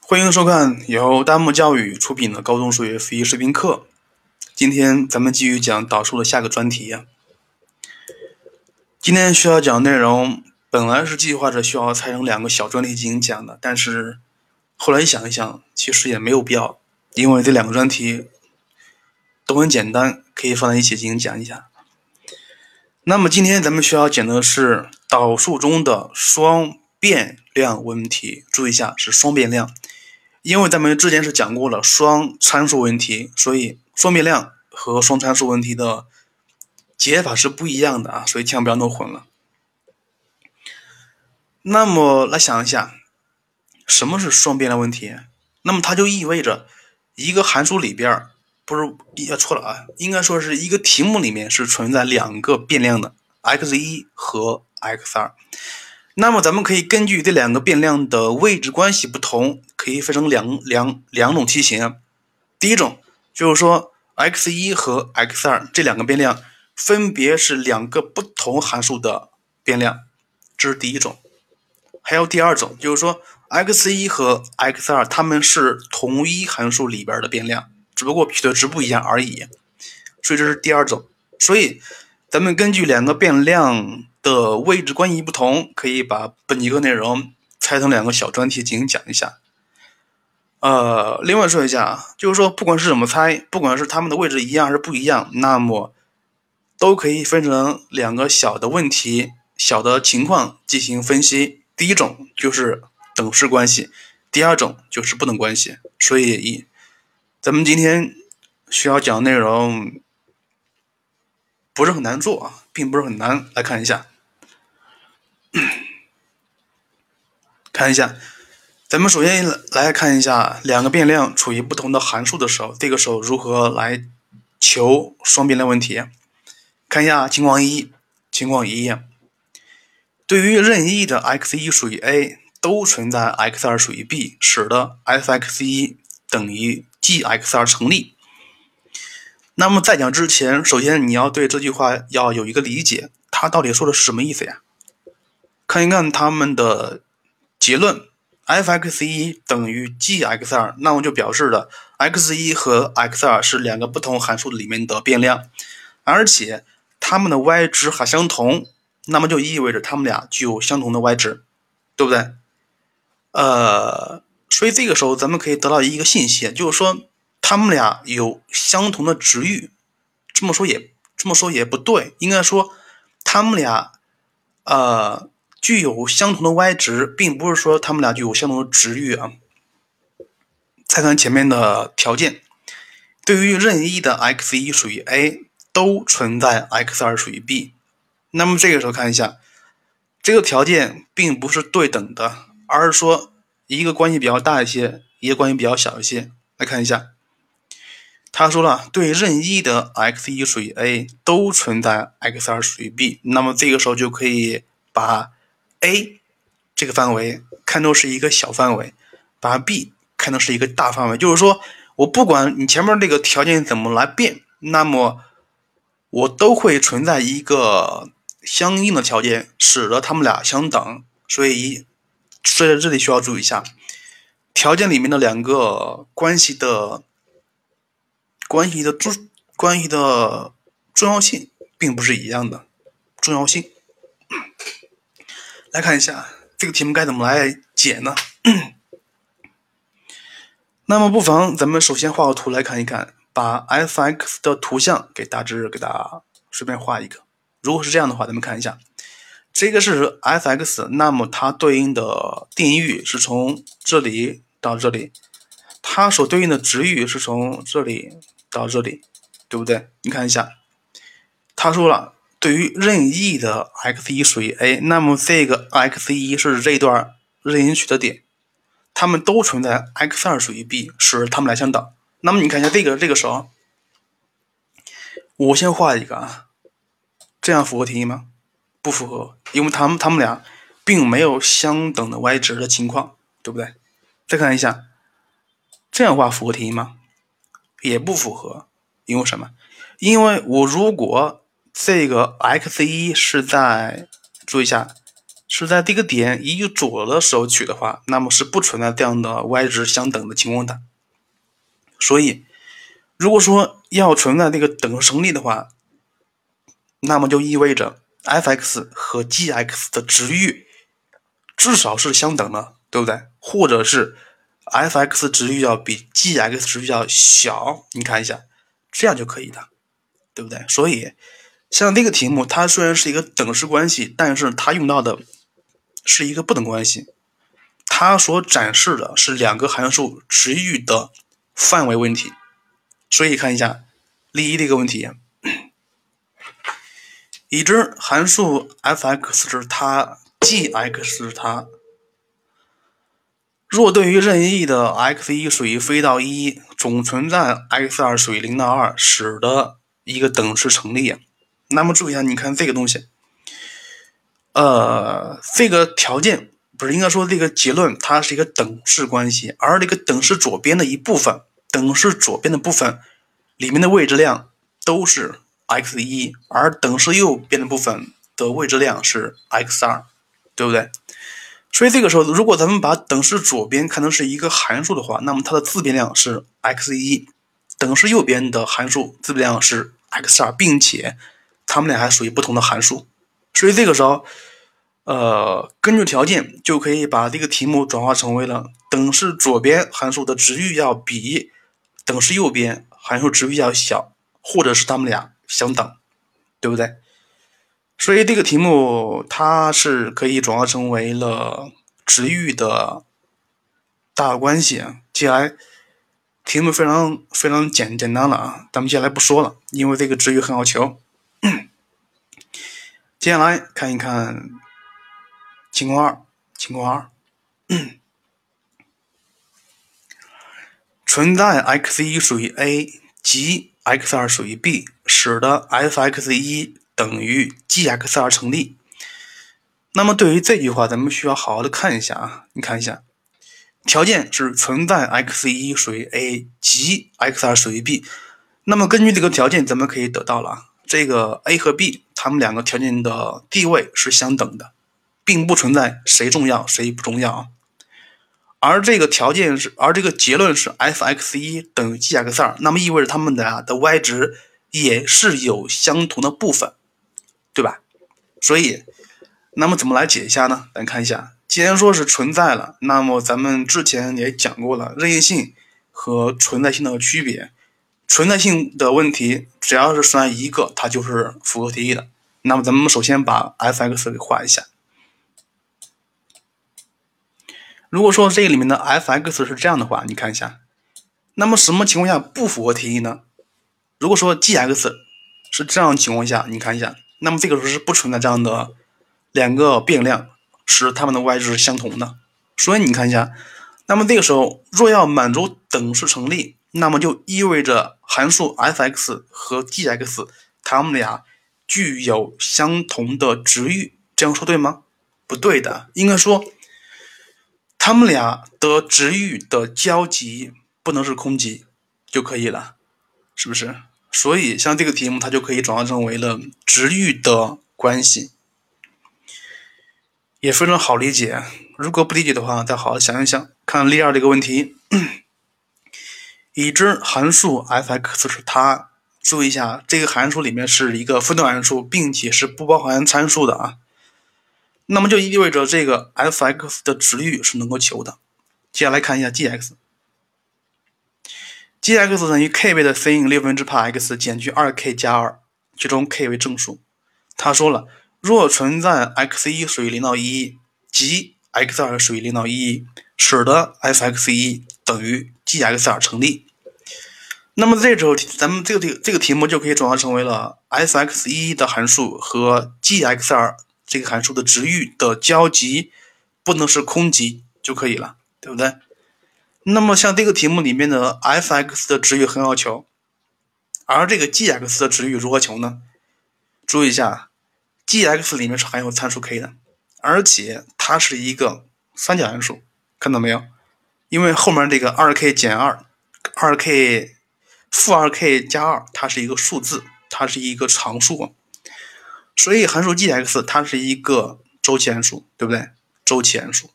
欢迎收看由弹幕教育出品的高中数学复习视频课。今天咱们继续讲导数的下个专题呀。今天需要讲内容，本来是计划着需要拆成两个小专题进行讲的，但是后来想一想，其实也没有必要，因为这两个专题都很简单，可以放在一起进行讲一下。那么今天咱们需要讲的是导数中的双变量问题，注意一下是双变量。因为咱们之前是讲过了双参数问题，所以双变量和双参数问题的解法是不一样的啊，所以千万不要弄混了。那么来想一下，什么是双变量问题？那么它就意味着一个函数里边不是也错了啊，应该说是一个题目里面是存在两个变量的，x 一和 x 二。那么咱们可以根据这两个变量的位置关系不同，可以分成两两两种题型。第一种就是说，x 一和 x 二这两个变量分别是两个不同函数的变量，这是第一种。还有第二种，就是说，x 一和 x 二它们是同一函数里边的变量，只不过取的值不一样而已。所以这是第二种。所以咱们根据两个变量。的位置关系不同，可以把本节课内容拆成两个小专题进行讲一下。呃，另外说一下，就是说，不管是怎么猜，不管是它们的位置一样还是不一样，那么都可以分成两个小的问题、小的情况进行分析。第一种就是等式关系，第二种就是不等关系。所以，咱们今天需要讲的内容不是很难做啊，并不是很难。来看一下。看一下，咱们首先来看一下两个变量处于不同的函数的时候，这个时候如何来求双变量问题？看一下情况一，情况一，对于任意的 x 一属于 a，都存在 x 二属于 b，使得 f(x 一等于 g(x 二成立。那么在讲之前，首先你要对这句话要有一个理解，它到底说的是什么意思呀？看一看他们的结论，f(x 一等于 g(x 二)，那么就表示了 x 一和 x 二是两个不同函数里面的变量，而且它们的 y 值还相同，那么就意味着它们俩具有相同的 y 值，对不对？呃，所以这个时候咱们可以得到一个信息，就是说它们俩有相同的值域。这么说也这么说也不对，应该说它们俩，呃。具有相同的 y 值，并不是说它们俩具有相同的值域啊。再看前面的条件，对于任意的 x 一属于 a，都存在 x 二属于 b。那么这个时候看一下，这个条件并不是对等的，而是说一个关系比较大一些，一个关系比较小一些。来看一下，他说了，对任意的 x 一属于 a，都存在 x 二属于 b。那么这个时候就可以把 a 这个范围看作是一个小范围，把 b 看作是一个大范围。就是说我不管你前面这个条件怎么来变，那么我都会存在一个相应的条件，使得它们俩相等。所以，所以这里需要注意一下，条件里面的两个关系的关系的重关系的重要性并不是一样的重要性。来看一下这个题目该怎么来解呢？那么不妨咱们首先画个图来看一看，把 f(x) 的图像给大致给大家随便画一个。如果是这样的话，咱们看一下，这个是 f(x)，那么它对应的定义域是从这里到这里，它所对应的值域是从这里到这里，对不对？你看一下，他说了。对于任意的 x 一属于 a，那么这个 x 一是这段任意取的点，它们都存在 x 二属于 b，使它们俩相等。那么你看一下这个这个时候，我先画一个啊，这样符合题意吗？不符合，因为它们它们俩并没有相等的 y 值的情况，对不对？再看一下，这样画符合题意吗？也不符合，因为什么？因为我如果这个 x 一是在，注意一下，是在这个点一左的时候取的话，那么是不存在这样的 y 值相等的情况的。所以，如果说要存在这个等成立的话，那么就意味着 f(x) 和 g(x) 的值域至少是相等的，对不对？或者是 f(x) 值域要比 g(x) 值域要小，你看一下，这样就可以的，对不对？所以，像这个题目，它虽然是一个等式关系，但是它用到的是一个不等关系，它所展示的是两个函数值域的范围问题。所以看一下例一这个问题。已知函数 f(x) 是它，g(x) 是它。若对于任意的 x1 属于非到一，总存在 x2 属于零到二，使得一个等式成立。那么注意一下，你看这个东西，呃，这个条件不是应该说这个结论，它是一个等式关系，而这个等式左边的一部分，等式左边的部分里面的未知量都是。x 一，而等式右边的部分的未知量是 x 二，对不对？所以这个时候，如果咱们把等式左边看成是一个函数的话，那么它的自变量是 x 一，等式右边的函数自变量是 x 二，并且它们俩还属于不同的函数。所以这个时候，呃，根据条件就可以把这个题目转化成为了等式左边函数的值域要比等式右边函数值域要小，或者是它们俩。相等，对不对？所以这个题目它是可以转化成为了值域的大关系。接下来题目非常非常简简单了啊，咱们接下来不说了，因为这个值域很好求。接下来看一看情况二，情况二，存在 x 一属于 a 及 x 二属于 b。使得 f(x 一等于 g(x 二)成立。那么对于这句话，咱们需要好好的看一下啊。你看一下，条件是存在 x 一属于 a 及 x 二属于 b。那么根据这个条件，咱们可以得到了这个 a 和 b 它们两个条件的地位是相等的，并不存在谁重要谁不重要啊。而这个条件是，而这个结论是 f(x 一等于 g(x 二)，那么意味着它们俩的 y 值。也是有相同的部分，对吧？所以，那么怎么来解一下呢？咱看一下，既然说是存在了，那么咱们之前也讲过了任意性和存在性的区别。存在性的问题，只要是算一个，它就是符合题意的。那么咱们首先把 f(x) 给画一下。如果说这里面的 f(x) 是这样的话，你看一下，那么什么情况下不符合题意呢？如果说 g(x) 是这样情况下，你看一下，那么这个时候是不存在这样的两个变量使它们的 y 值是相同的。所以你看一下，那么这个时候若要满足等式成立，那么就意味着函数 f(x) 和 g(x) 它们俩具有相同的值域。这样说对吗？不对的，应该说它们俩的值域的交集不能是空集就可以了。是不是？所以像这个题目，它就可以转化成为了值域的关系，也非常好理解。如果不理解的话，再好好想一想。看例二这个问题，已知函数 f(x) 是它，注意一下，这个函数里面是一个分段函数，并且是不包含参数的啊。那么就意味着这个 f(x) 的值域是能够求的。接下来看一下 g(x)。g(x) 等于 k 倍的 sin 六分之派 x 减去二 k 加二，其中 k 为正数。他说了，若存在 x 一属于零到一，即 x 二属于零到一，使得 f(x 一等于 g(x 二)成立。那么这时候，咱们这个这个这个题目就可以转化成为了 f(x 一的函数和 g(x 二这个函数的值域的交集不能是空集就可以了，对不对？那么像这个题目里面的 f(x) 的值域很好求，而这个 g(x) 的值域如何求呢？注意一下，g(x) 里面是含有参数 k 的，而且它是一个三角函数，看到没有？因为后面这个 2k 减2、负 2k 加2，它是一个数字，它是一个常数，所以函数 g(x) 它是一个周期函数，对不对？周期函数。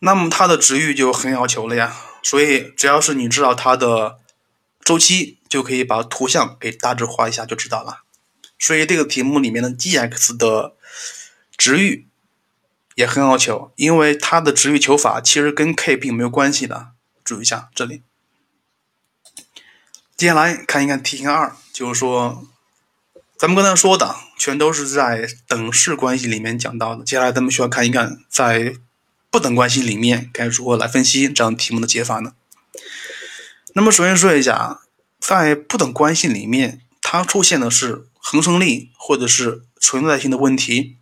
那么它的值域就很要求了呀，所以只要是你知道它的周期，就可以把图像给大致画一下就知道了。所以这个题目里面的 g(x) 的值域也很要求，因为它的值域求法其实跟 k 并没有关系的。注意一下这里。接下来看一看题型二，就是说咱们刚才说的全都是在等式关系里面讲到的。接下来咱们需要看一看在。不等关系里面该如何来分析这样题目的解法呢？那么首先说一下，在不等关系里面，它出现的是恒成立或者是存在性的问题。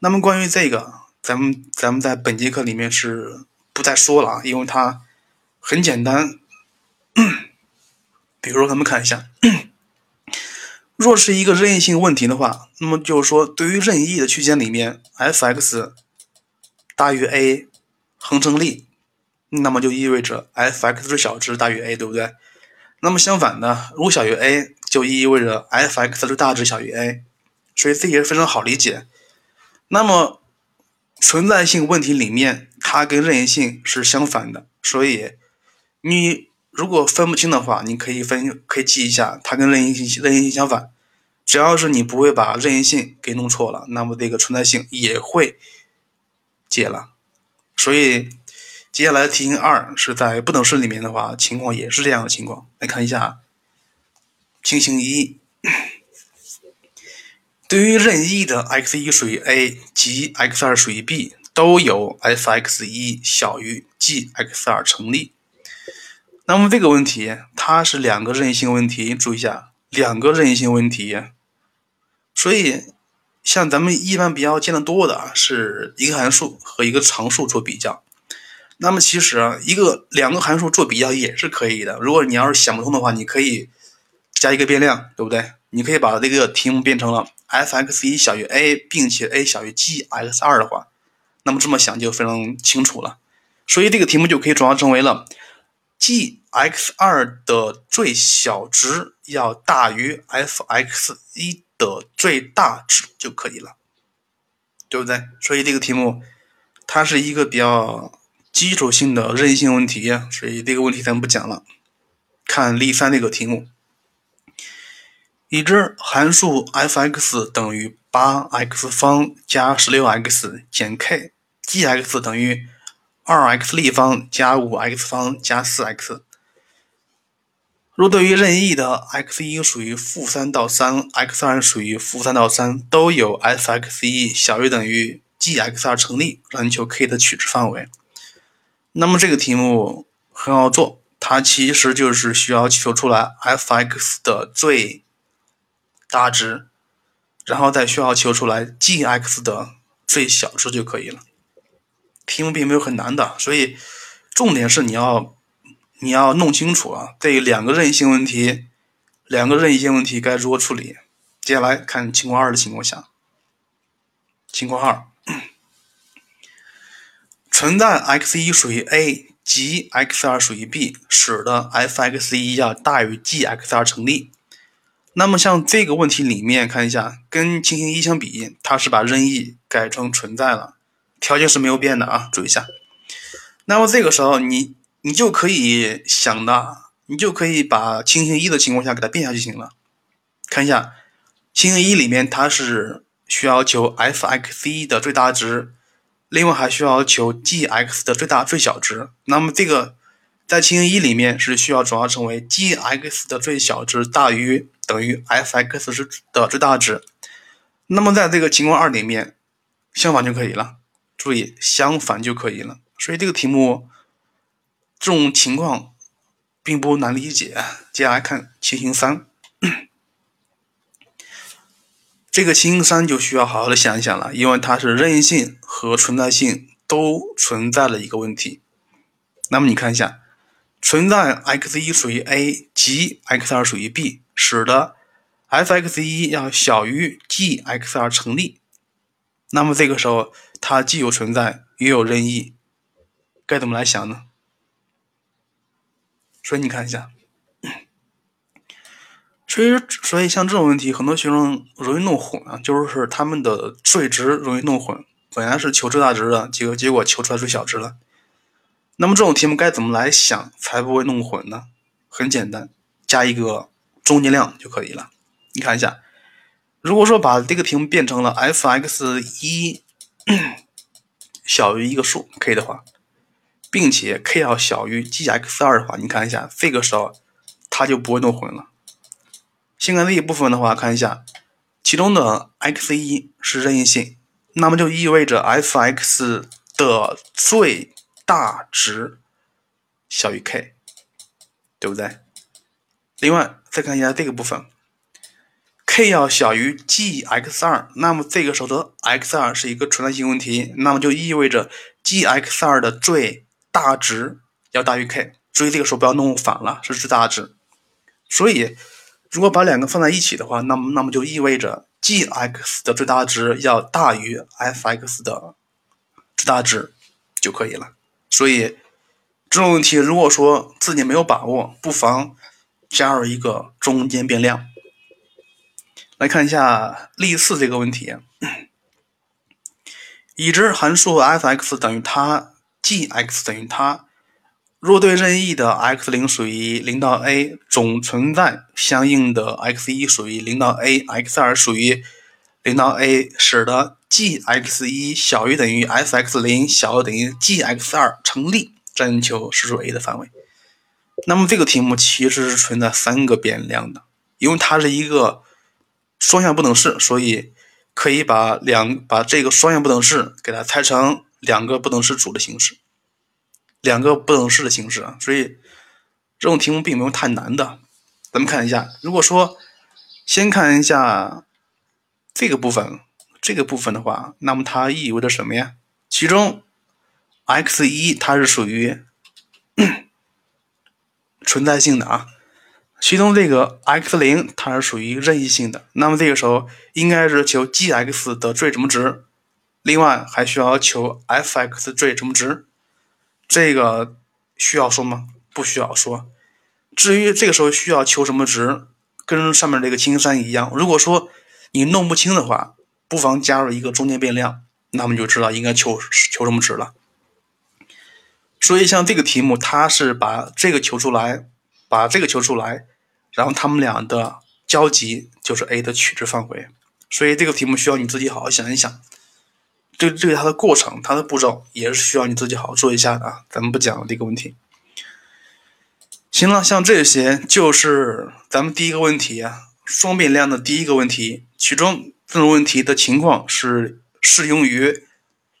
那么关于这个，咱们咱们在本节课里面是不再说了啊，因为它很简单。比如说，咱们看一下，若是一个任意性问题的话，那么就是说，对于任意的区间里面，f(x) 大于 a 恒成立，那么就意味着 f(x) 的小值大于 a，对不对？那么相反的，如果小于 a，就意味着 f(x) 的大值小于 a，所以这也是非常好理解。那么存在性问题里面，它跟任意性是相反的，所以你如果分不清的话，你可以分可以记一下，它跟任意性任意性相反。只要是你不会把任意性给弄错了，那么这个存在性也会。解了，所以接下来题型二是在不等式里面的话，情况也是这样的情况。来看一下情形一，对于任意的 x 一属于 a 及 x 二属于 b，都有 f(x 一小于 g(x 二)成立。那么这个问题它是两个任意性问题，注意一下，两个任意性问题，所以。像咱们一般比较见得多的是一个函数和一个常数做比较，那么其实啊，一个两个函数做比较也是可以的。如果你要是想不通的话，你可以加一个变量，对不对？你可以把这个题目变成了 f(x 一小于 a，并且 a 小于 g(x 二)的话，那么这么想就非常清楚了。所以这个题目就可以转化成为了 g(x 二)的最小值要大于 f(x 一）。的最大值就可以了，对不对？所以这个题目它是一个比较基础性的任性问题，所以这个问题咱不讲了。看例三这个题目，已知函数 f(x) 等于八 x 方加十六 x 减 k，g(x) 等于二 x 立方加五 x 方加四 x。若对于任意的 x 一属于负三到三，x 二属于负三到三，都有 f(x 一小于等于 g(x 二)成立，让你求 k 的取值范围。那么这个题目很好做，它其实就是需要求出来 f(x) 的最大值，然后再需要求出来 g(x) 的最小值就可以了。题目并没有很难的，所以重点是你要。你要弄清楚啊，这两个任意性问题，两个任意性问题该如何处理？接下来看情况二的情况下，情况二，存在 x 一属于 a 及 x 二属于 b，使得 f(x 一要大于 g(x 二)成立。那么像这个问题里面看一下，跟情形一相比，它是把任意改成存在了，条件是没有变的啊，注意一下。那么这个时候你。你就可以想的，你就可以把情形一的情况下给它变下就行了。看一下，情形一里面它是需要求 f(x 一的最大值，另外还需要求 g(x 的最大最小值。那么这个在情形一里面是需要转化成为 g(x 的最小值大于等于 f(x 的最大值。那么在这个情况二里面，相反就可以了。注意，相反就可以了。所以这个题目。这种情况并不难理解。接下来看情形三，这个情形三就需要好好的想一想了，因为它是任意性和存在性都存在了一个问题。那么你看一下，存在 x 一属于 a 及 x 二属于 b，使得 f(x 一要小于 g(x 二)成立。那么这个时候，它既有存在，也有任意，该怎么来想呢？所以你看一下，所以，所以像这种问题，很多学生容易弄混啊，就是他们的最值容易弄混。本来是求最大值的，结果结果求出来最小值了。那么这种题目该怎么来想才不会弄混呢？很简单，加一个中间量就可以了。你看一下，如果说把这个题目变成了 f(x) 一 小于一个数 k 的话，并且 k 要小于 g(x) 二的话，你看一下，这个时候它就不会弄混了。先看这一部分的话，看一下，其中的 x 一是任意性，那么就意味着 f(x) 的最大值小于 k，对不对？另外再看一下这个部分，k 要小于 g(x 二，那么这个时候的 x 二是一个存在性问题，那么就意味着 g(x 二的最大值要大于 k，注意这个时候不要弄反了，是最大值，所以。如果把两个放在一起的话，那么那么就意味着 g(x) 的最大值要大于 f(x) 的最大值就可以了。所以这种问题，如果说自己没有把握，不妨加入一个中间变量。来看一下例四这个问题：已知函数 f(x) 等于它，g(x) 等于它。若对任意的 x 零属于零到 a，总存在相应的 x 一属于零到 a，x 二属于零到 a，使得 g(x 一小于等于 f(x 零小于等于 g(x 二成立，征求实数 a 的范围。那么这个题目其实是存在三个变量的，因为它是一个双向不等式，所以可以把两把这个双向不等式给它拆成两个不等式组的形式。两个不等式的形式啊，所以这种题目并没有太难的。咱们看一下，如果说先看一下这个部分，这个部分的话，那么它意味着什么呀？其中 x 一它是属于 存在性的啊，其中这个 x 零它是属于任意性的。那么这个时候应该是求 g(x) 的最什么值？另外还需要求 f(x) 最什么值？这个需要说吗？不需要说。至于这个时候需要求什么值，跟上面这个青山一样。如果说你弄不清的话，不妨加入一个中间变量，那么就知道应该求求什么值了。所以像这个题目，它是把这个求出来，把这个求出来，然后它们俩的交集就是 a 的取值范围。所以这个题目需要你自己好好想一想。这这个它的过程，它的步骤也是需要你自己好好做一下的啊。咱们不讲这个问题。行了，像这些就是咱们第一个问题啊，双变量的第一个问题。其中这种问题的情况是适用于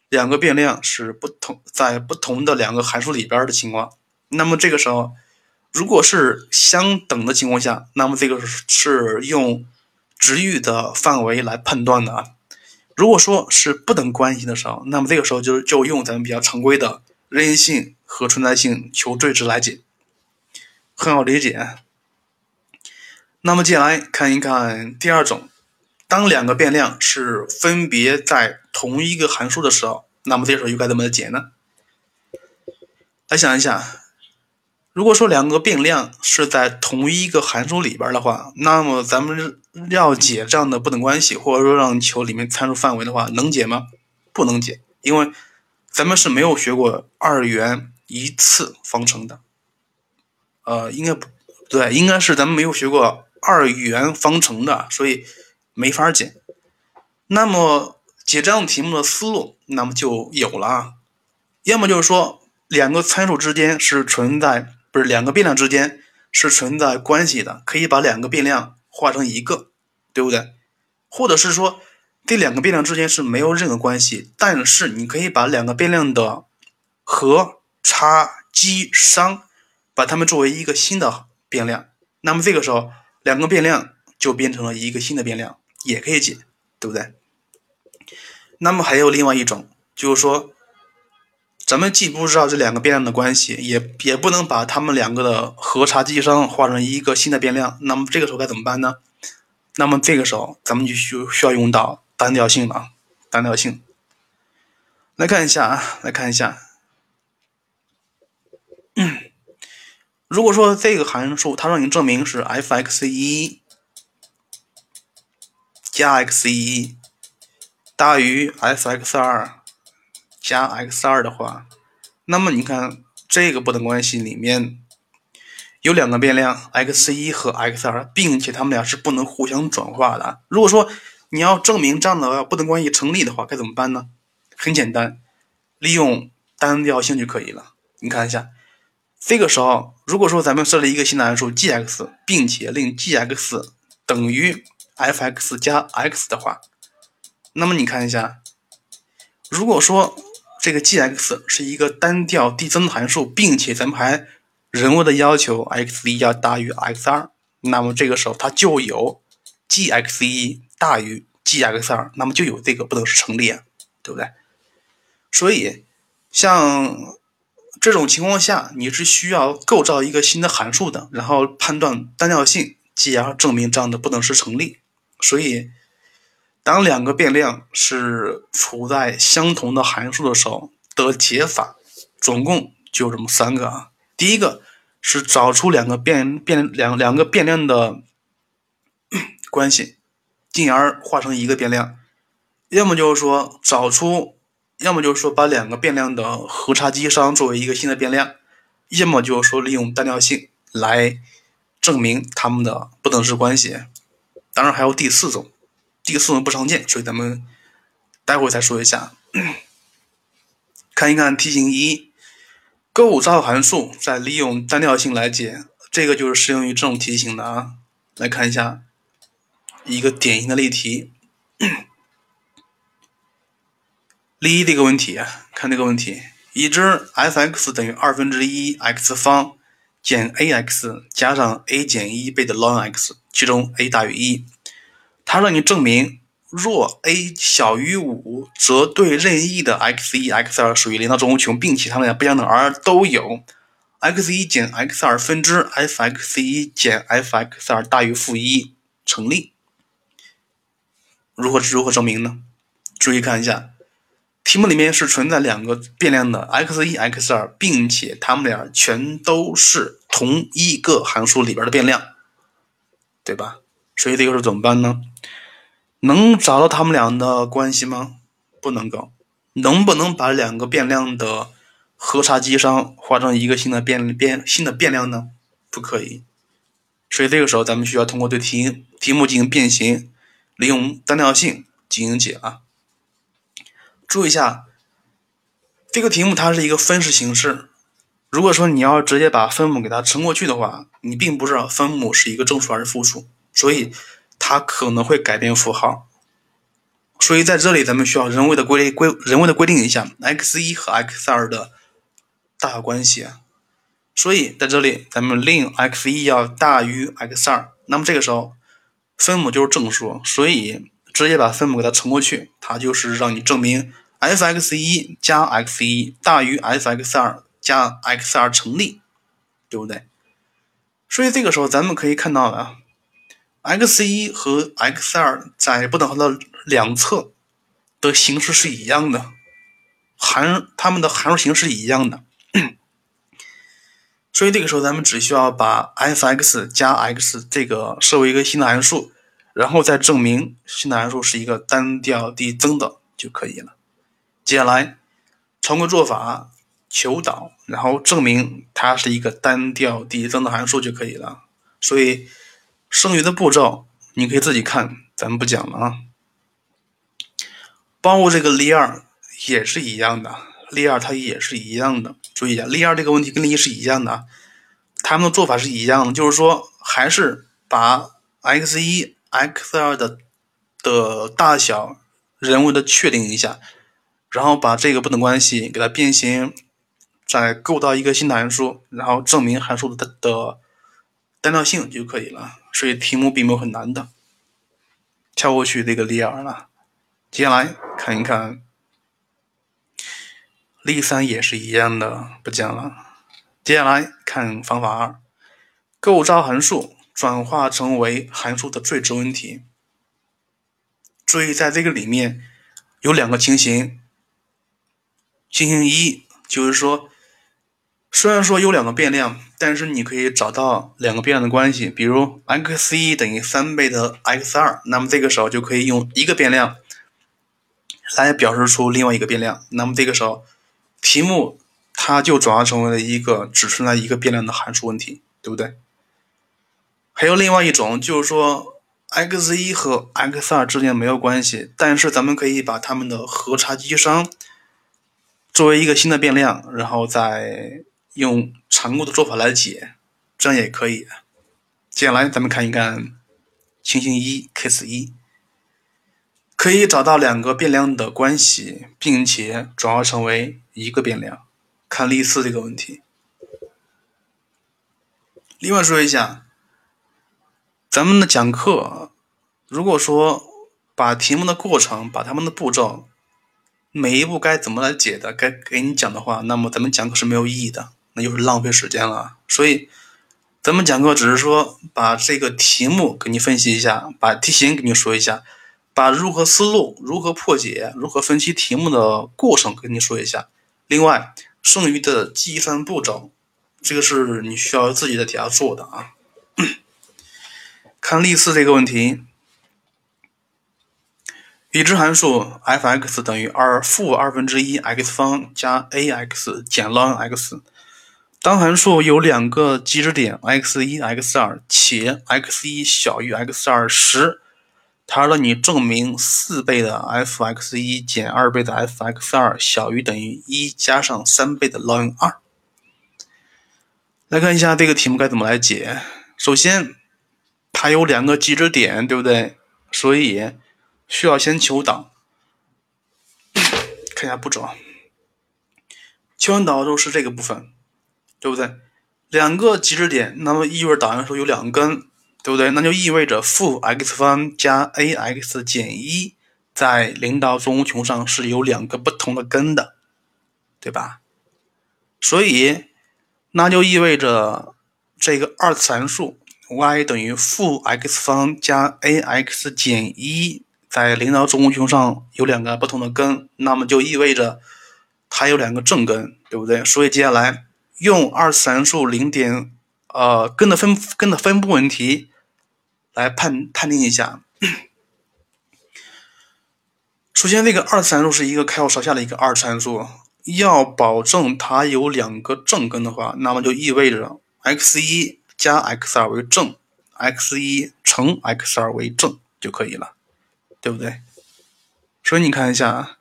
两个变量是不同在不同的两个函数里边的情况。那么这个时候，如果是相等的情况下，那么这个是用值域的范围来判断的啊。如果说是不等关系的时候，那么这个时候就就用咱们比较常规的任意性和存在性求最值来解，很好理解。那么接下来看一看第二种，当两个变量是分别在同一个函数的时候，那么这时候又该怎么解呢？来想一下。如果说两个变量是在同一个函数里边的话，那么咱们要解这样的不等关系，或者说让求里面参数范围的话，能解吗？不能解，因为咱们是没有学过二元一次方程的。呃，应该不对，应该是咱们没有学过二元方程的，所以没法解。那么解这样题目的思路，那么就有了，要么就是说两个参数之间是存在。不是两个变量之间是存在关系的，可以把两个变量化成一个，对不对？或者是说这两个变量之间是没有任何关系，但是你可以把两个变量的和、差、积、商，把它们作为一个新的变量，那么这个时候两个变量就变成了一个新的变量，也可以解，对不对？那么还有另外一种，就是说。咱们既不知道这两个变量的关系，也也不能把它们两个的和差积商化成一个新的变量，那么这个时候该怎么办呢？那么这个时候咱们就需需要用到单调性了。单调性，来看一下啊，来看一下。如果说这个函数它让你证明是 f(x 一加 x 一大于 f(x 二加 x 二的话，那么你看这个不等关系里面有两个变量 x 一和 x 二，并且它们俩是不能互相转化的。如果说你要证明这样的不等关系成立的话，该怎么办呢？很简单，利用单调性就可以了。你看一下，这个时候如果说咱们设立一个新的函数 g(x)，并且令 g(x) 等于 f(x) 加 x 的话，那么你看一下，如果说这个 g(x) 是一个单调递增函数，并且咱们还人为的要求 x 一要大于 x 二，那么这个时候它就有 g(x 一大于 g(x 二，那么就有这个不等式成立，对不对？所以像这种情况下，你是需要构造一个新的函数的，然后判断单调性，继而证明这样的不等式成立。所以，当两个变量是处在相同的函数的时候的解法，总共就这么三个啊。第一个是找出两个变变两两个变量的 关系，进而化成一个变量；要么就是说找出，要么就是说把两个变量的和差积商作为一个新的变量；要么就是说利用单调性来证明它们的不等式关系。当然还有第四种，这个四种不常见，所以咱们待会儿再说一下。看一看题型一。构造函数再利用单调性来解，这个就是适用于这种题型的啊。来看一下一个典型的例题，例一这个问题，看这个问题：已知 f(x) 等于二分之一 x 方减 ax 加上 a 减一倍的 lnx，其中 a 大于一，它让你证明。若 a 小于五，则对任意的 x 一、x 二属于零到正无穷，并且它们俩不相等而都有 x 一减 x 二分之 f(x 一减 f(x 二大于负一成立。如何如何证明呢？注意看一下，题目里面是存在两个变量的 x 一、x 二，并且它们俩全都是同一个函数里边的变量，对吧？所以这个时候怎么办呢？能找到它们俩的关系吗？不能够。能不能把两个变量的和差积商化成一个新的变变新的变量呢？不可以。所以这个时候咱们需要通过对题题目进行变形，利用单调性进行解啊。注意一下，这个题目它是一个分式形式。如果说你要直接把分母给它乘过去的话，你并不知道分母是一个正数还是负数，所以。它可能会改变符号，所以在这里咱们需要人为的规规人为的规定一下 x 一和 x 二的大小关系。所以在这里咱们令 x 一要大于 x 二，那么这个时候分母就是正数，所以直接把分母给它乘过去，它就是让你证明 f(x 一加 x 一大于 f(x 二加 x 二成立，对不对？所以这个时候咱们可以看到啊。X 一和 x 二在不等号的两侧的形式是一样的，函它们的函数形式一样的，所以这个时候咱们只需要把 f(x) 加 x 这个设为一个新的函数，然后再证明新的函数是一个单调递增的就可以了。接下来常规做法求导，然后证明它是一个单调递增的函数就可以了。所以。剩余的步骤你可以自己看，咱们不讲了啊。包括这个例二也是一样的，例二它也是一样的。注意啊，例二这个问题跟例一是一样的，他们的做法是一样的，就是说还是把 x 一、x 二的的大小人为的确定一下，然后把这个不等关系给它变形，再构造一个新的函数，然后证明函数的的单调性就可以了。所以题目并没有很难的，跳过去这个例二了。接下来看一看例三也是一样的，不讲了。接下来看方法二，构造函数转化成为函数的最值问题。注意，在这个里面有两个情形。情形一就是说，虽然说有两个变量，但是你可以找到两个变量的关系，比如 x 一等于三倍的 x 二，那么这个时候就可以用一个变量来表示出另外一个变量，那么这个时候题目它就转化成为了一个只存在一个变量的函数问题，对不对？还有另外一种就是说 x 一和 x 二之间没有关系，但是咱们可以把它们的和差积商作为一个新的变量，然后再。用常规的做法来解，这样也可以。接下来咱们看一看情形一 case 一，可以找到两个变量的关系，并且转化成为一个变量。看例四这个问题。另外说一下，咱们的讲课，如果说把题目的过程、把它们的步骤，每一步该怎么来解的，该给你讲的话，那么咱们讲课是没有意义的。那就是浪费时间了，所以咱们讲课只是说把这个题目给你分析一下，把题型给你说一下，把如何思路、如何破解、如何分析题目的过程跟你说一下。另外，剩余的计算步骤，这个是你需要自己在底下做的啊。看例四这个问题。已知函数 f(x) 等于二负二分之一 x 方加 ax 减 lnx。当函数有两个极值点 x 一、x 二，且 x 一小于 x 二时，它让你证明四倍的 f(x 一)减二倍的 f(x 二)小于等于一加上三倍的 ln 二。来看一下这个题目该怎么来解。首先，它有两个极值点，对不对？所以。需要先求导，看一下步骤啊。求完导之后是这个部分，对不对？两个极值点，那么意味着导函数有两根，对不对？那就意味着负 x 方加 ax 减一在零到正无穷上是有两个不同的根的，对吧？所以那就意味着这个二次函数 y 等于负 x 方加 ax 减一。在零到正无穷上有两个不同的根，那么就意味着它有两个正根，对不对？所以接下来用二次函数零点呃根的分根的分布问题来判判定一下。首先，这个二次函数是一个开口朝下的一个二次函数，要保证它有两个正根的话，那么就意味着 x 一加 x 二为正，x 一乘 x 二为正就可以了。对不对？所以你看一下，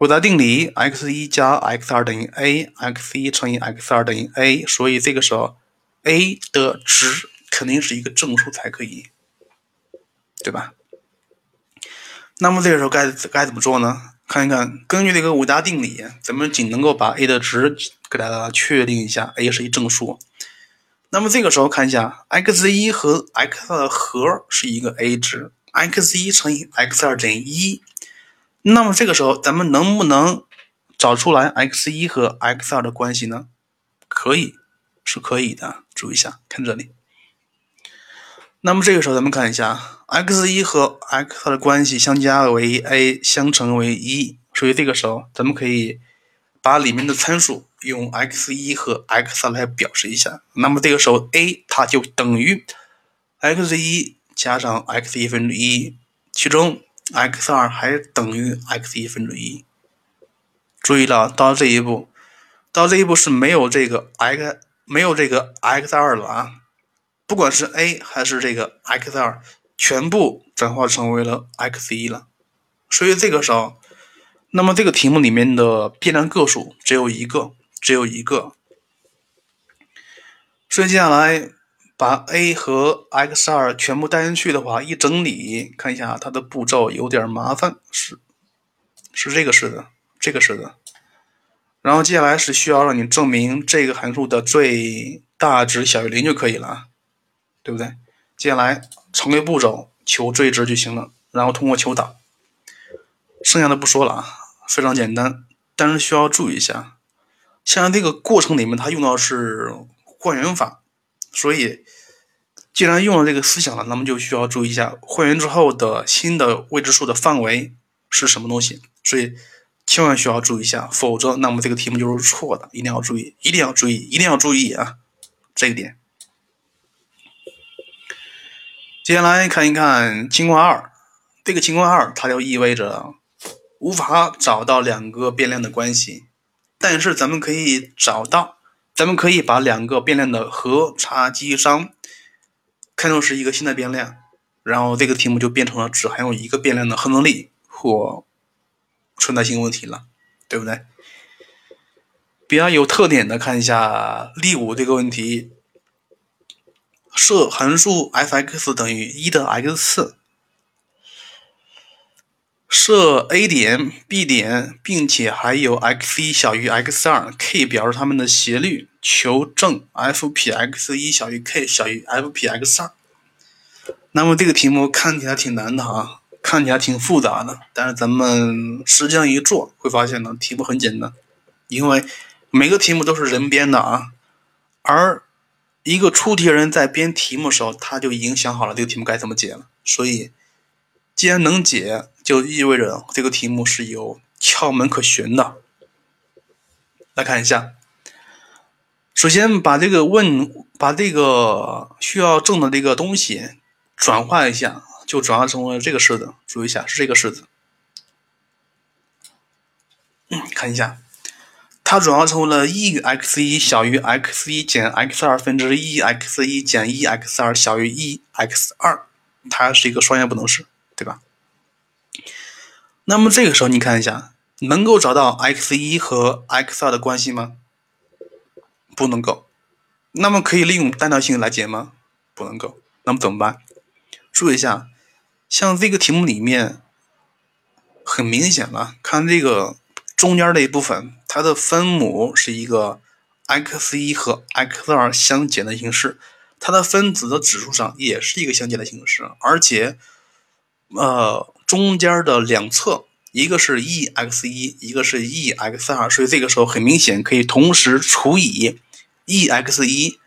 韦达定理：x 一加 x 二等于 a，x 一乘以 x 二等于 a。所以这个时候，a 的值肯定是一个正数才可以，对吧？那么这个时候该该怎么做呢？看一看，根据这个韦达定理，咱们仅能够把 a 的值给它确定一下，a 是一正数。那么这个时候看一下，x 一和 x 二的和是一个 a 值。x 一乘以 x 二等于一，那么这个时候咱们能不能找出来 x 一和 x 二的关系呢？可以，是可以的。注意一下，看这里。那么这个时候咱们看一下，x 一和 x 二的关系相加为 a，相乘为一，所以这个时候咱们可以把里面的参数用 x 一和 x 二来表示一下。那么这个时候 a 它就等于 x 一。加上 x 一分之一，其中 x 二还等于 x 一分之一。注意了，到这一步，到这一步是没有这个 x 没有这个 x 二了啊！不管是 a 还是这个 x 二，全部转化成为了 x 一了。所以这个时候，那么这个题目里面的变量个数只有一个，只有一个。所以接下来。把 a 和 x 二全部带进去的话，一整理看一下它的步骤有点麻烦，是是这个式的，这个式的。然后接下来是需要让你证明这个函数的最大值小于零就可以了，对不对？接下来常规步骤求最值就行了，然后通过求导，剩下的不说了啊，非常简单。但是需要注意一下，像这个过程里面它用到是还原法。所以，既然用了这个思想了，那么就需要注意一下还原之后的新的未知数的范围是什么东西。所以，千万需要注意一下，否则那么这个题目就是错的，一定要注意，一定要注意，一定要注意啊，这一点。接下来看一看情况二，这个情况二它就意味着无法找到两个变量的关系，但是咱们可以找到，咱们可以把两个变量的和差积商看作是一个新的变量，然后这个题目就变成了只含有一个变量的恒能力或存在性问题了，对不对？比较有特点的，看一下例五这个问题。设函数 f(x) 等于一的 x 次，设 a 点、b 点，并且还有 x1 小于 x2。k 表示它们的斜率，求证 f 撇 x 一小于 k 小于 f 撇 x 二。那么这个题目看起来挺难的啊，看起来挺复杂的，但是咱们实际上一做，会发现呢，题目很简单，因为每个题目都是人编的啊，而。一个出题人在编题目的时候，他就已经想好了这个题目该怎么解了。所以，既然能解，就意味着这个题目是有窍门可循的。来看一下，首先把这个问，把这个需要证的这个东西转化一下，就转化成了这个式子。注意一下，是这个式子。看一下。它转化成为了 e x 一小于 x1 减 x2 分之 e(x1) 减 e(x2) 小于 e(x2)，它是一个双线不等式，那么这个时候你看一下，能够找到 x1 和 x2 的关系吗？不能够。那么可以利用单调性来解吗？不能够。那么怎么办？注意一下，像这个题目里面，很明显了，看这个。中间的一部分，它的分母是一个 x1 和 x2 相减的形式，它的分子的指数上也是一个相减的形式，而且，呃，中间的两侧一个是 e(x1)，一个是 e(x2)，所以这个时候很明显可以同时除以 e(x1)，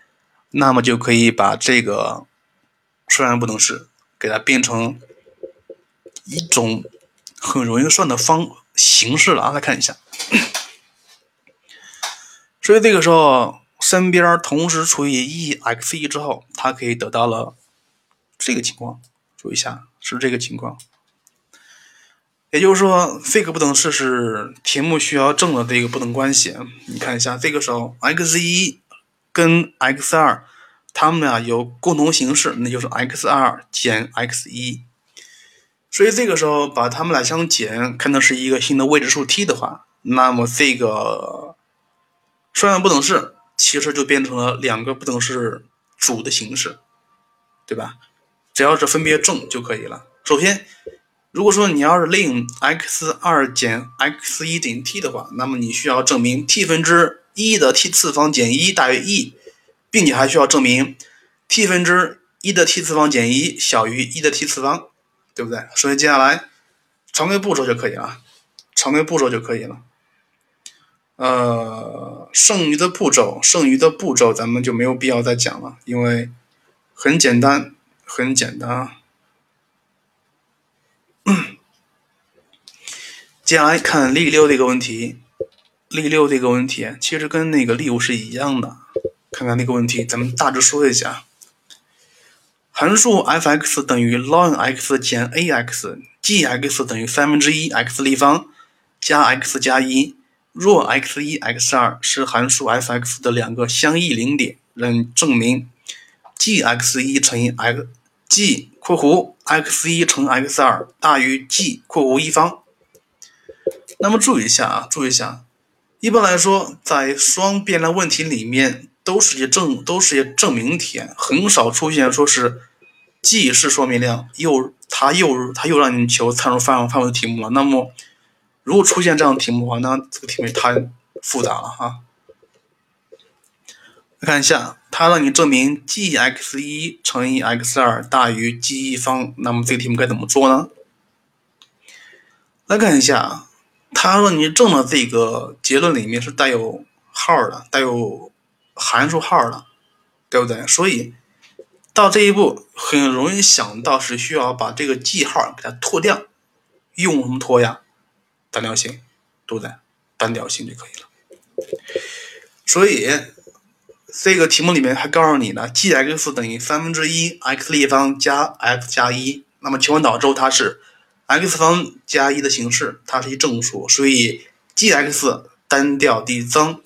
那么就可以把这个双线不等式给它变成一种很容易算的方。形式了啊，来看一下。所以这个时候，身边同时除以 e x 一之后，它可以得到了这个情况。注意一下，是这个情况。也就是说，这个不等式是题目需要证的这个不等关系。你看一下，这个时候 x 一跟 x 二，它们俩有共同形式，那就是 x 二减 x 一。所以这个时候把它们俩相减，看成是一个新的未知数 t 的话，那么这个双向不等式其实就变成了两个不等式组的形式，对吧？只要是分别证就可以了。首先，如果说你要是令 x 二减 x 一等于 t 的话，那么你需要证明 t 分之一的 t 次方减一大于 e，并且还需要证明 t 分之一的 t 次方减一小于一的 t 次方。对不对？所以接下来常规步骤就可以了，常规步骤就可以了。呃，剩余的步骤，剩余的步骤咱们就没有必要再讲了，因为很简单，很简单啊。接下来看例六这个问题，例六这个问题其实跟那个例五是一样的，看看那个问题，咱们大致说一下。函数 f(x) 等于 ln(x) 减 ax，g(x) 等于三分之一 x 立方加 x 加一。若 x1、x2 是函数 f(x) 的两个相异零点，能证明 g(x1) 乘以 x g（ 括弧 x1 乘 x2 大于 g（ 括弧一方））。那么注意一下啊，注意一下，一般来说，在双变量问题里面。都是些证，都是些证明题，很少出现说是既是说明量，又他又他又让你求参数范围范围的题目了。那么，如果出现这样的题目的话，那这个题目太复杂了哈。看一下，他让你证明 g x 一乘以 x 二大于 g 一方，那么这个题目该怎么做呢？来看一下，他让你证的这个结论里面是带有号的，带有。函数号的，对不对？所以到这一步很容易想到是需要把这个记号给它脱掉，用什么脱呀？单调性，对不对？单调性就可以了。所以这个题目里面还告诉你呢，g(x) 等于三分之一 x 立方加 x 加一。那么求完导之后，它是 x 方加一的形式，它是一正数，所以 g(x) 单调递增。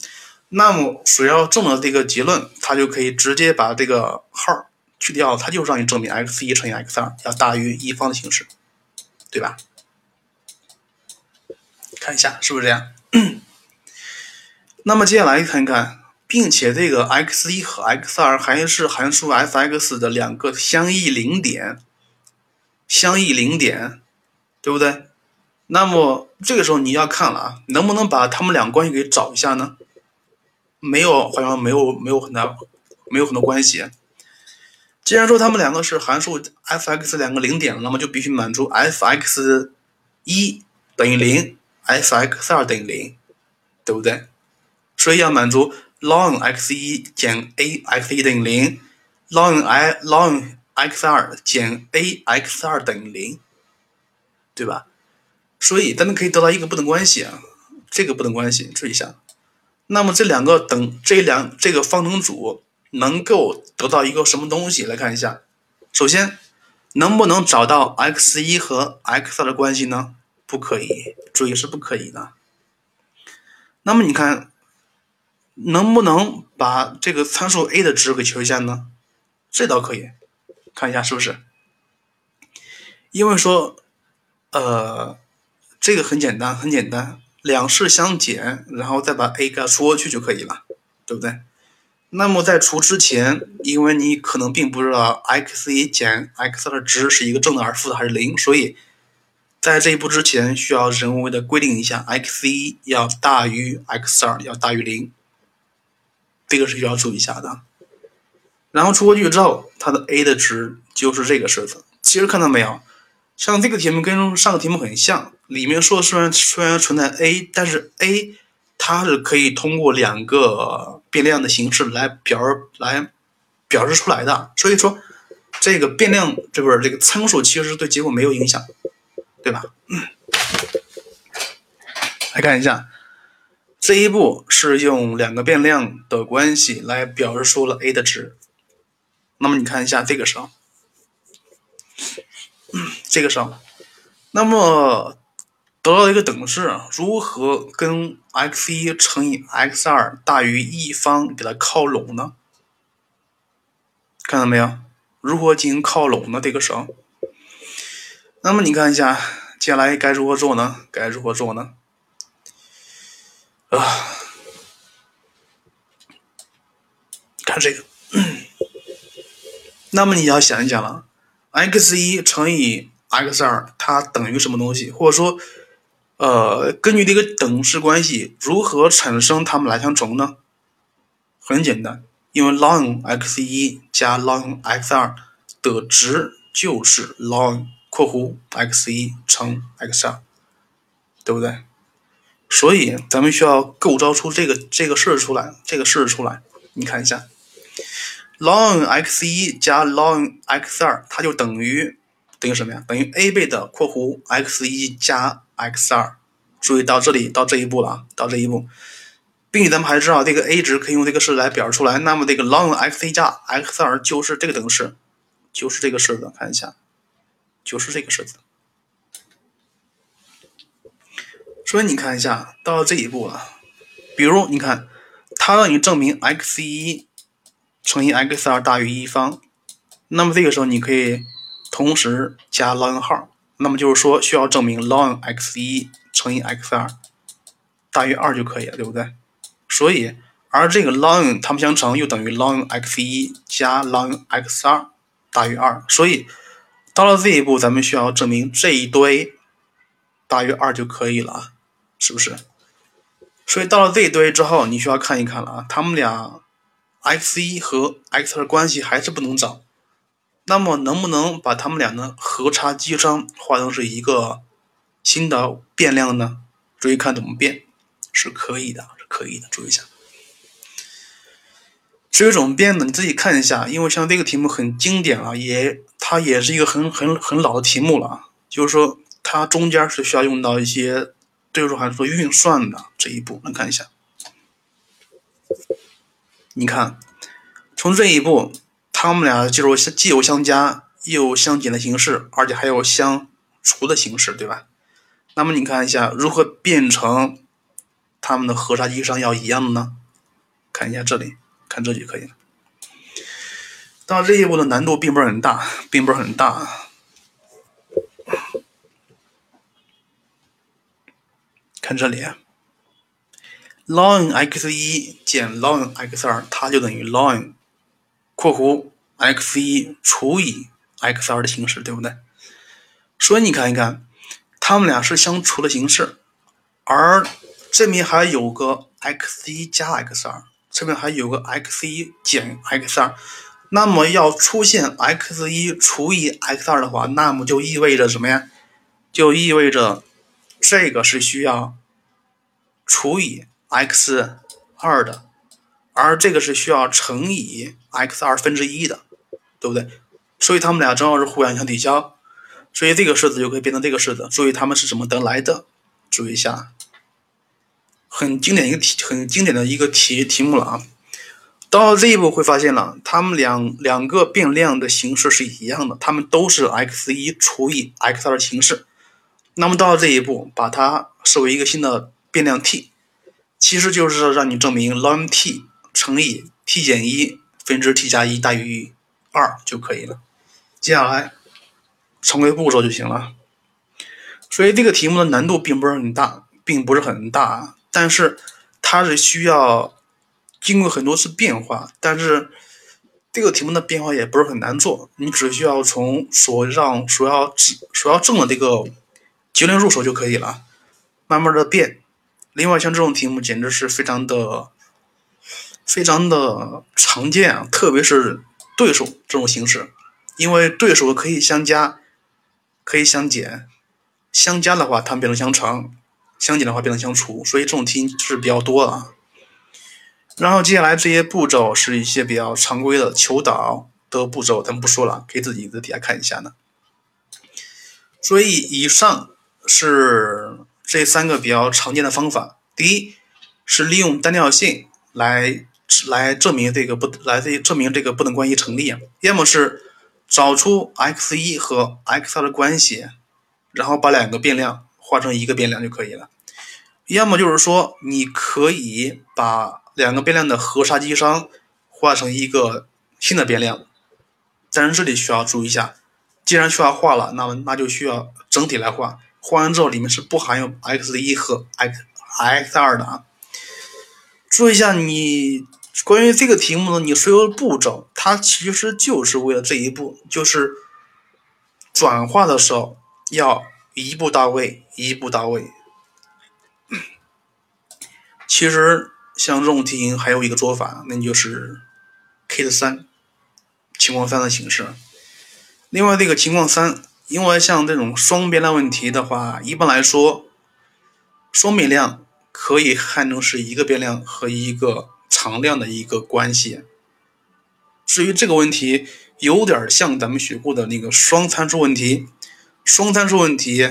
那么所要证的这个结论，它就可以直接把这个号去掉，它就让你证明 x 一乘以 x 二要大于一方的形式，对吧？看一下是不是这样？那么接下来看一看，并且这个 x 一和 x 二还是函数 f(x) 的两个相异零点，相异零点，对不对？那么这个时候你要看了啊，能不能把它们俩关系给找一下呢？没有，好像没有，没有很大，没有很多关系。既然说它们两个是函数 f(x) 两个零点，那么就必须满足 f(x) 一等于零，f(x) 二等于零，对不对？所以要满足 ln x 一减 a x 一等于零，ln i ln x 二减 a x 二等于零，对吧？所以咱们可以得到一个不等关系啊，这个不等关系注意一下。那么这两个等这两这个方程组能够得到一个什么东西？来看一下，首先能不能找到 x 一和 x 二的关系呢？不可以，注意是不可以的。那么你看。能不能把这个参数 a 的值给求一下呢？这倒可以，看一下是不是？因为说，呃，这个很简单，很简单，两式相减，然后再把 a 给它除过去就可以了，对不对？那么在除之前，因为你可能并不知道 x 一减 x 二的值是一个正的还是负的还是零，所以在这一步之前需要人为的规定一下，x 一要大于 x 二，要大于零。这个是需要注意一下的，然后除过去之后，它的 a 的值就是这个式子。其实看到没有，像这个题目跟上个题目很像，里面说虽然虽然存在 a，但是 a 它是可以通过两个变量的形式来表来表示出来的。所以说，这个变量这不是这个参数其实对结果没有影响，对吧？来看一下。这一步是用两个变量的关系来表示出了 a 的值。那么你看一下这个时候，这个时候，那么得到一个等式，如何跟 x 一乘以 x 二大于一方给它靠拢呢？看到没有？如何进行靠拢呢？这个时候，那么你看一下，接下来该如何做呢？该如何做呢？啊，看这个，那么你要想一想了，x 一乘以 x 二，它等于什么东西？或者说，呃，根据这个等式关系，如何产生它们来相乘呢？很简单，因为 ln x 一加 ln x 二的值就是 ln 括弧 x 一乘 x 二，对不对？所以咱们需要构造出这个这个式出来，这个式出来，你看一下，ln x 一加 ln x 二，它就等于等于什么呀？等于 a 倍的括弧 x 一加 x 二。注意到这里到这一步了啊，到这一步，并且咱们还知道这个 a 值可以用这个式来表示出来。那么这个 ln x 一加 x 二就是这个等式，就是这个式子，看一下，就是这个式子。所以你看一下，到了这一步了。比如你看，它让你证明 x 一乘以 x 二大于一方，那么这个时候你可以同时加 ln 号，那么就是说需要证明 ln x 一乘以 x 二大于二就可以了，对不对？所以，而这个 ln 它们相乘又等于 ln x 一加 ln x 二大于二，所以到了这一步，咱们需要证明这一堆大于二就可以了。是不是？所以到了这一堆之后，你需要看一看了啊，他们俩 x 一和 x 二关系还是不能找。那么能不能把他们俩呢和差积商化成是一个新的变量呢？注意看怎么变，是可以的，是可以的。注意一下，至于怎么变呢？你自己看一下，因为像这个题目很经典啊，也它也是一个很很很老的题目了啊，就是说它中间是需要用到一些。对数函数运算的这一步，能看一下。你看，从这一步，它们俩就是既有相加又有相减的形式，而且还有相除的形式，对吧？那么你看一下，如何变成它们的和差积上要一样的呢？看一下这里，看这就可以了。到这一步的难度并不是很大，并不是很大。看这里。Ln x 一减 ln x 二，它就等于 ln 括弧 x 一除以 x 二的形式，对不对？所以你看一看，它们俩是相除的形式，而这边还有个 x 一加 x 二，这边还有个 x 一减 x 二，那么要出现 x 一除以 x 二的话，那么就意味着什么呀？就意味着这个是需要除以。X 二的，而这个是需要乘以 x 二分之一的，对不对？所以它们俩正好是互相相抵消，所以这个式子就可以变成这个式子。注意它们是怎么得来的？注意一下，很经典一个题，很经典的一个题题目了啊！到这一步会发现了，它们两两个变量的形式是一样的，它们都是 x 一除以 x 二的形式。那么到了这一步，把它视为一个新的变量 t。其实就是让你证明 ln t 乘以 t 减一分之 t 加一大于二就可以了。接下来常规步骤就行了。所以这个题目的难度并不是很大，并不是很大，但是它是需要经过很多次变化。但是这个题目的变化也不是很难做，你只需要从所让所要所要证的这个结论入手就可以了，慢慢的变。另外，像这种题目简直是非常的、非常的常见啊，特别是对数这种形式，因为对数可以相加，可以相减，相加的话它们变成相乘，相减的话变成相除，所以这种题是比较多的。然后接下来这些步骤是一些比较常规的求导的步骤，咱们不说了，可以自己在底下看一下呢。所以以上是。这三个比较常见的方法，第一是利用单调性来来证明这个不来这证明这个不等关系成立，要么是找出 x 一和 x 二的关系，然后把两个变量化成一个变量就可以了；要么就是说你可以把两个变量的和差积商化成一个新的变量，但是这里需要注意一下，既然需要化了，那么那就需要整体来化。画完之后，里面是不含有 x 一和 x x 二的啊。注意一下，你关于这个题目呢，你所有的步骤，它其实就是为了这一步，就是转化的时候要一步到位，一步到位。其实像这种题型还有一个做法，那就是 k 的三情况三的形式。另外这个情况三。因为像这种双变量问题的话，一般来说，双变量可以看成是一个变量和一个常量的一个关系。至于这个问题，有点像咱们学过的那个双参数问题。双参数问题，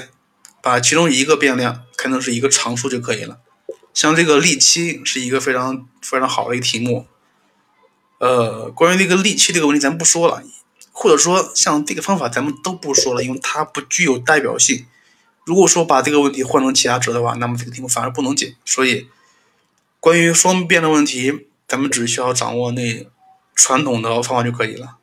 把其中一个变量看成是一个常数就可以了。像这个例七是一个非常非常好的一个题目。呃，关于这个例七这个问题，咱不说了。或者说，像这个方法咱们都不说了，因为它不具有代表性。如果说把这个问题换成其他值的话，那么这个题目反而不能解。所以，关于双变的问题，咱们只需要掌握那传统的方法就可以了。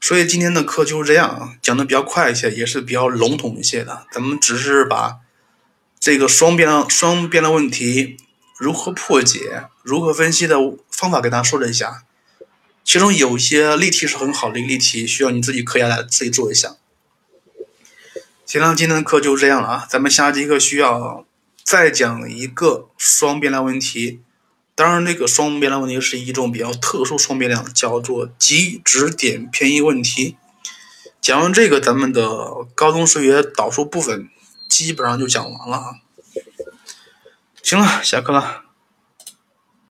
所以今天的课就是这样啊，讲的比较快一些，也是比较笼统一些的。咱们只是把这个双变量、双变量问题如何破解、如何分析的方法给大家说了一下。其中有些例题是很好的一个例题，需要你自己课下来自己做一下。行了，今天的课就这样了啊，咱们下节课需要再讲一个双变量问题。当然，这个双变量问题是一种比较特殊双变量，叫做极值点偏移问题。讲完这个，咱们的高中数学导数部分基本上就讲完了啊。行了，下课了。